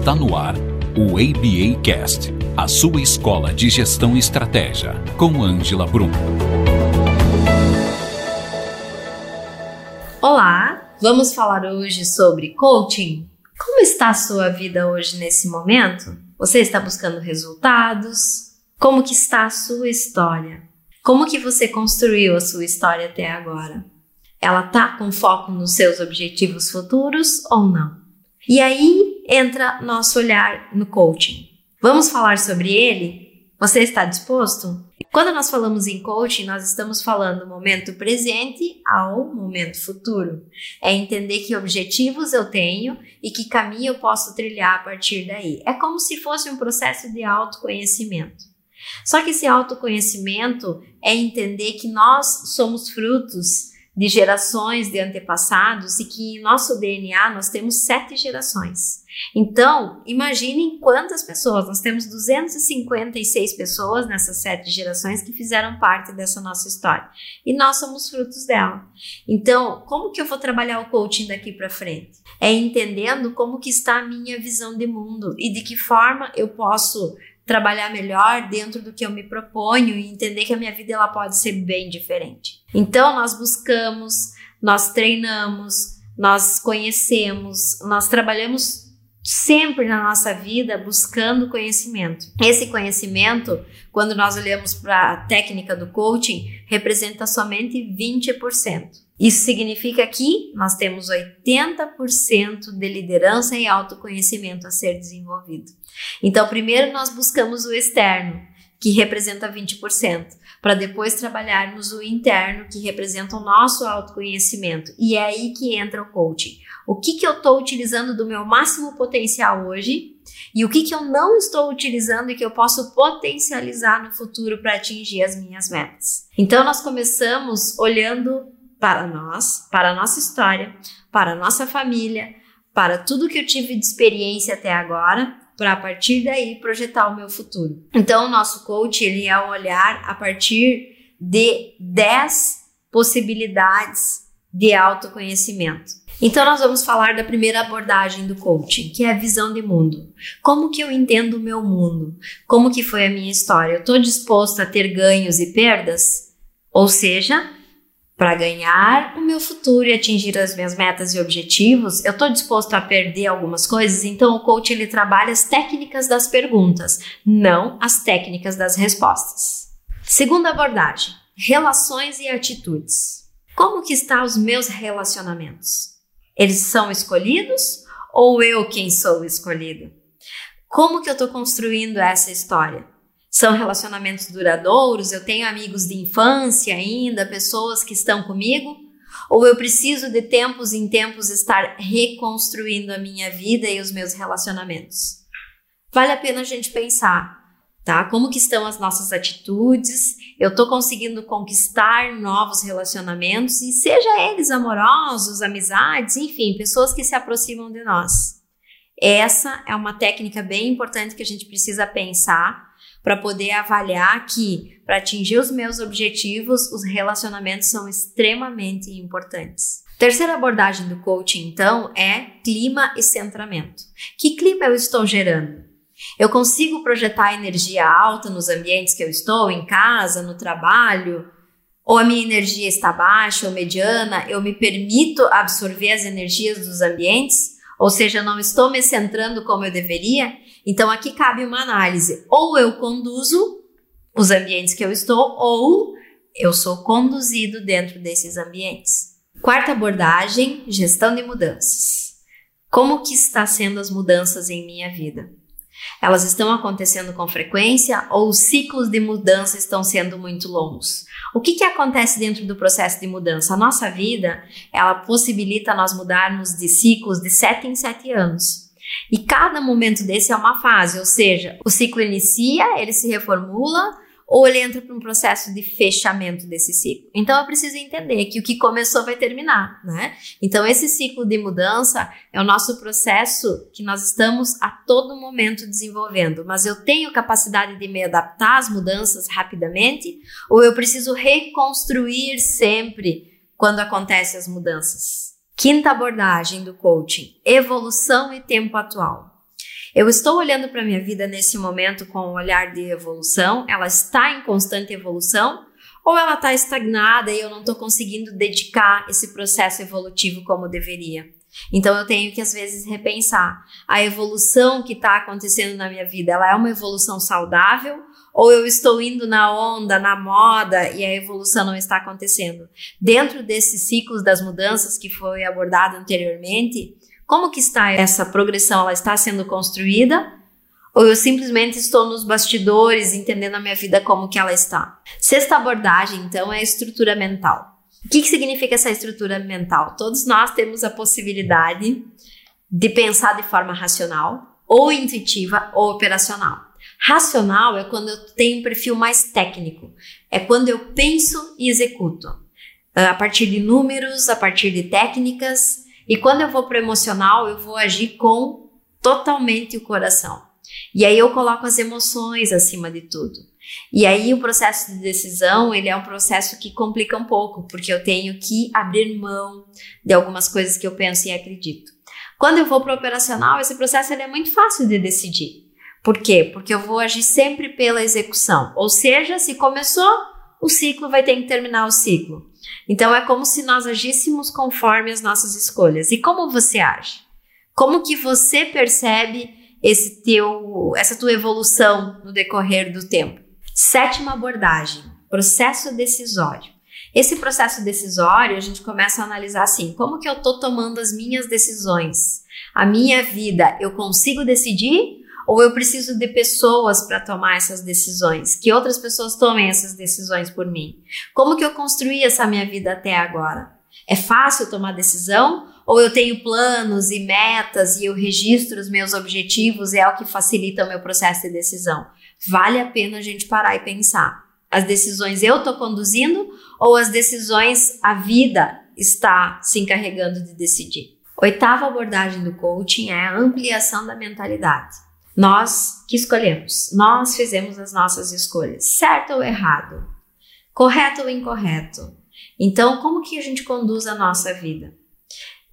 Está no ar o ABA Cast, a sua escola de gestão e estratégia, com Ângela Brum. Olá, vamos falar hoje sobre coaching. Como está a sua vida hoje nesse momento? Você está buscando resultados? Como que está a sua história? Como que você construiu a sua história até agora? Ela tá com foco nos seus objetivos futuros ou não? E aí entra nosso olhar no coaching. Vamos falar sobre ele? Você está disposto? Quando nós falamos em coaching, nós estamos falando momento presente ao momento futuro. É entender que objetivos eu tenho e que caminho eu posso trilhar a partir daí. É como se fosse um processo de autoconhecimento. Só que esse autoconhecimento é entender que nós somos frutos de gerações de antepassados e que em nosso DNA nós temos sete gerações. Então, imaginem quantas pessoas, nós temos 256 pessoas nessas sete gerações que fizeram parte dessa nossa história. E nós somos frutos dela. Então, como que eu vou trabalhar o coaching daqui para frente? É entendendo como que está a minha visão de mundo e de que forma eu posso trabalhar melhor dentro do que eu me proponho e entender que a minha vida ela pode ser bem diferente. Então nós buscamos, nós treinamos, nós conhecemos, nós trabalhamos sempre na nossa vida buscando conhecimento. Esse conhecimento, quando nós olhamos para a técnica do coaching, representa somente 20%. Isso significa que nós temos 80% de liderança e autoconhecimento a ser desenvolvido. Então, primeiro nós buscamos o externo, que representa 20%, para depois trabalharmos o interno, que representa o nosso autoconhecimento. E é aí que entra o coaching. O que, que eu estou utilizando do meu máximo potencial hoje e o que, que eu não estou utilizando e que eu posso potencializar no futuro para atingir as minhas metas. Então, nós começamos olhando para nós, para a nossa história, para a nossa família, para tudo que eu tive de experiência até agora, para a partir daí projetar o meu futuro. Então, o nosso coach ele é um olhar a partir de 10 possibilidades de autoconhecimento. Então nós vamos falar da primeira abordagem do coaching, que é a visão de mundo. Como que eu entendo o meu mundo? Como que foi a minha história? Eu estou disposto a ter ganhos e perdas? Ou seja, para ganhar o meu futuro e atingir as minhas metas e objetivos, eu estou disposto a perder algumas coisas. Então, o coach ele trabalha as técnicas das perguntas, não as técnicas das respostas. Segunda abordagem: relações e atitudes. Como que estão os meus relacionamentos? Eles são escolhidos ou eu quem sou escolhido? Como que eu estou construindo essa história? São relacionamentos duradouros, eu tenho amigos de infância ainda, pessoas que estão comigo, ou eu preciso de tempos em tempos estar reconstruindo a minha vida e os meus relacionamentos. Vale a pena a gente pensar, tá? Como que estão as nossas atitudes? Eu tô conseguindo conquistar novos relacionamentos e seja eles amorosos, amizades, enfim, pessoas que se aproximam de nós. Essa é uma técnica bem importante que a gente precisa pensar para poder avaliar que, para atingir os meus objetivos, os relacionamentos são extremamente importantes. Terceira abordagem do coaching, então, é clima e centramento. Que clima eu estou gerando? Eu consigo projetar energia alta nos ambientes que eu estou, em casa, no trabalho? Ou a minha energia está baixa ou mediana? Eu me permito absorver as energias dos ambientes? Ou seja, não estou me centrando como eu deveria? Então aqui cabe uma análise. Ou eu conduzo os ambientes que eu estou, ou eu sou conduzido dentro desses ambientes. Quarta abordagem, gestão de mudanças. Como que está sendo as mudanças em minha vida? Elas estão acontecendo com frequência ou os ciclos de mudança estão sendo muito longos? O que, que acontece dentro do processo de mudança? A nossa vida, ela possibilita nós mudarmos de ciclos de 7 em 7 anos. E cada momento desse é uma fase, ou seja, o ciclo inicia, ele se reformula ou ele entra para um processo de fechamento desse ciclo. Então eu preciso entender que o que começou vai terminar, né? Então esse ciclo de mudança é o nosso processo que nós estamos a todo momento desenvolvendo, mas eu tenho capacidade de me adaptar às mudanças rapidamente ou eu preciso reconstruir sempre quando acontecem as mudanças? Quinta abordagem do coaching: evolução e tempo atual. Eu estou olhando para minha vida nesse momento com um olhar de evolução? Ela está em constante evolução? Ou ela está estagnada e eu não estou conseguindo dedicar esse processo evolutivo como deveria? Então eu tenho que às vezes repensar a evolução que está acontecendo na minha vida. Ela é uma evolução saudável ou eu estou indo na onda, na moda e a evolução não está acontecendo? Dentro desses ciclos das mudanças que foi abordado anteriormente, como que está essa progressão? Ela está sendo construída? Ou eu simplesmente estou nos bastidores entendendo a minha vida como que ela está? Sexta abordagem, então, é a estrutura mental. O que, que significa essa estrutura mental? Todos nós temos a possibilidade de pensar de forma racional, ou intuitiva, ou operacional. Racional é quando eu tenho um perfil mais técnico, é quando eu penso e executo, a partir de números, a partir de técnicas, e quando eu vou para o emocional, eu vou agir com totalmente o coração. E aí eu coloco as emoções acima de tudo. E aí o processo de decisão, ele é um processo que complica um pouco, porque eu tenho que abrir mão de algumas coisas que eu penso e acredito. Quando eu vou para o operacional, esse processo ele é muito fácil de decidir. Por quê? Porque eu vou agir sempre pela execução. Ou seja, se começou, o ciclo vai ter que terminar o ciclo. Então é como se nós agíssemos conforme as nossas escolhas. E como você age? Como que você percebe esse teu, essa tua evolução no decorrer do tempo? Sétima abordagem: processo decisório. Esse processo decisório a gente começa a analisar assim: como que eu estou tomando as minhas decisões? A minha vida, eu consigo decidir ou eu preciso de pessoas para tomar essas decisões? Que outras pessoas tomem essas decisões por mim? Como que eu construí essa minha vida até agora? É fácil tomar decisão? Ou eu tenho planos e metas e eu registro os meus objetivos é o que facilita o meu processo de decisão? Vale a pena a gente parar e pensar. As decisões eu estou conduzindo ou as decisões a vida está se encarregando de decidir? Oitava abordagem do coaching é a ampliação da mentalidade. Nós que escolhemos, nós fizemos as nossas escolhas, certo ou errado, correto ou incorreto. Então, como que a gente conduz a nossa vida?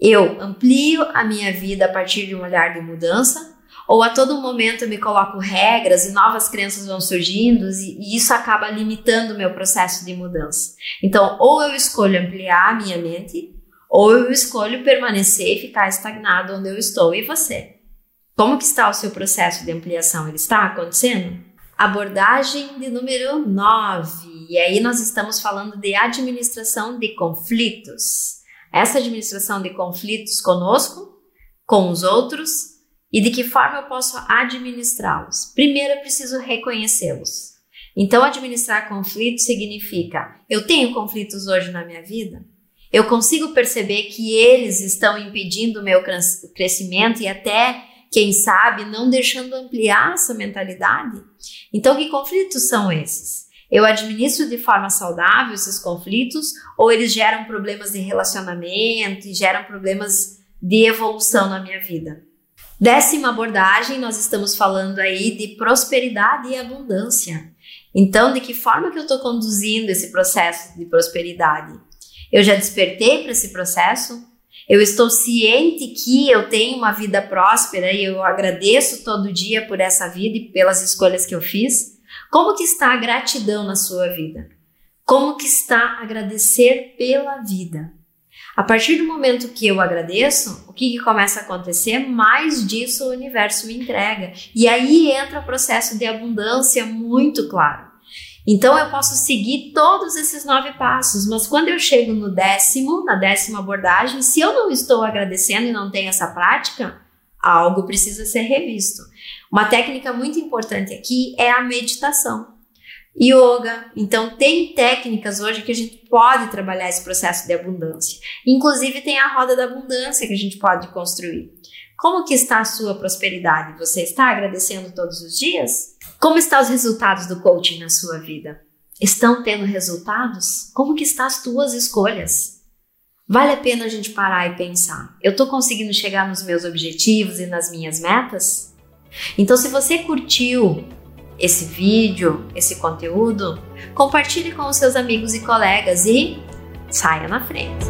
Eu amplio a minha vida a partir de um olhar de mudança, ou a todo momento eu me coloco regras e novas crenças vão surgindo e, isso acaba limitando o meu processo de mudança. Então, ou eu escolho ampliar a minha mente, ou eu escolho permanecer e ficar estagnado onde eu estou. E você? Como que está o seu processo de ampliação? Ele está acontecendo? Abordagem de número 9. E aí nós estamos falando de administração de conflitos. Essa administração de conflitos conosco, com os outros e de que forma eu posso administrá-los. Primeiro eu preciso reconhecê-los. Então, administrar conflitos significa: eu tenho conflitos hoje na minha vida? Eu consigo perceber que eles estão impedindo o meu crescimento e até quem sabe, não deixando ampliar essa mentalidade. Então, que conflitos são esses? Eu administro de forma saudável esses conflitos ou eles geram problemas de relacionamento e geram problemas de evolução na minha vida? Décima abordagem, nós estamos falando aí de prosperidade e abundância. Então, de que forma que eu estou conduzindo esse processo de prosperidade? Eu já despertei para esse processo? Eu estou ciente que eu tenho uma vida próspera e eu agradeço todo dia por essa vida e pelas escolhas que eu fiz. Como que está a gratidão na sua vida? Como que está agradecer pela vida? A partir do momento que eu agradeço, o que, que começa a acontecer? Mais disso o universo me entrega. E aí entra o processo de abundância muito claro. Então eu posso seguir todos esses nove passos, mas quando eu chego no décimo, na décima abordagem, se eu não estou agradecendo e não tenho essa prática, algo precisa ser revisto. Uma técnica muito importante aqui é a meditação. Yoga, então tem técnicas hoje que a gente pode trabalhar esse processo de abundância. Inclusive tem a roda da abundância que a gente pode construir. Como que está a sua prosperidade? Você está agradecendo todos os dias? Como estão os resultados do coaching na sua vida? Estão tendo resultados? Como que estão as tuas escolhas? Vale a pena a gente parar e pensar. Eu estou conseguindo chegar nos meus objetivos e nas minhas metas? Então, se você curtiu esse vídeo, esse conteúdo, compartilhe com os seus amigos e colegas e saia na frente.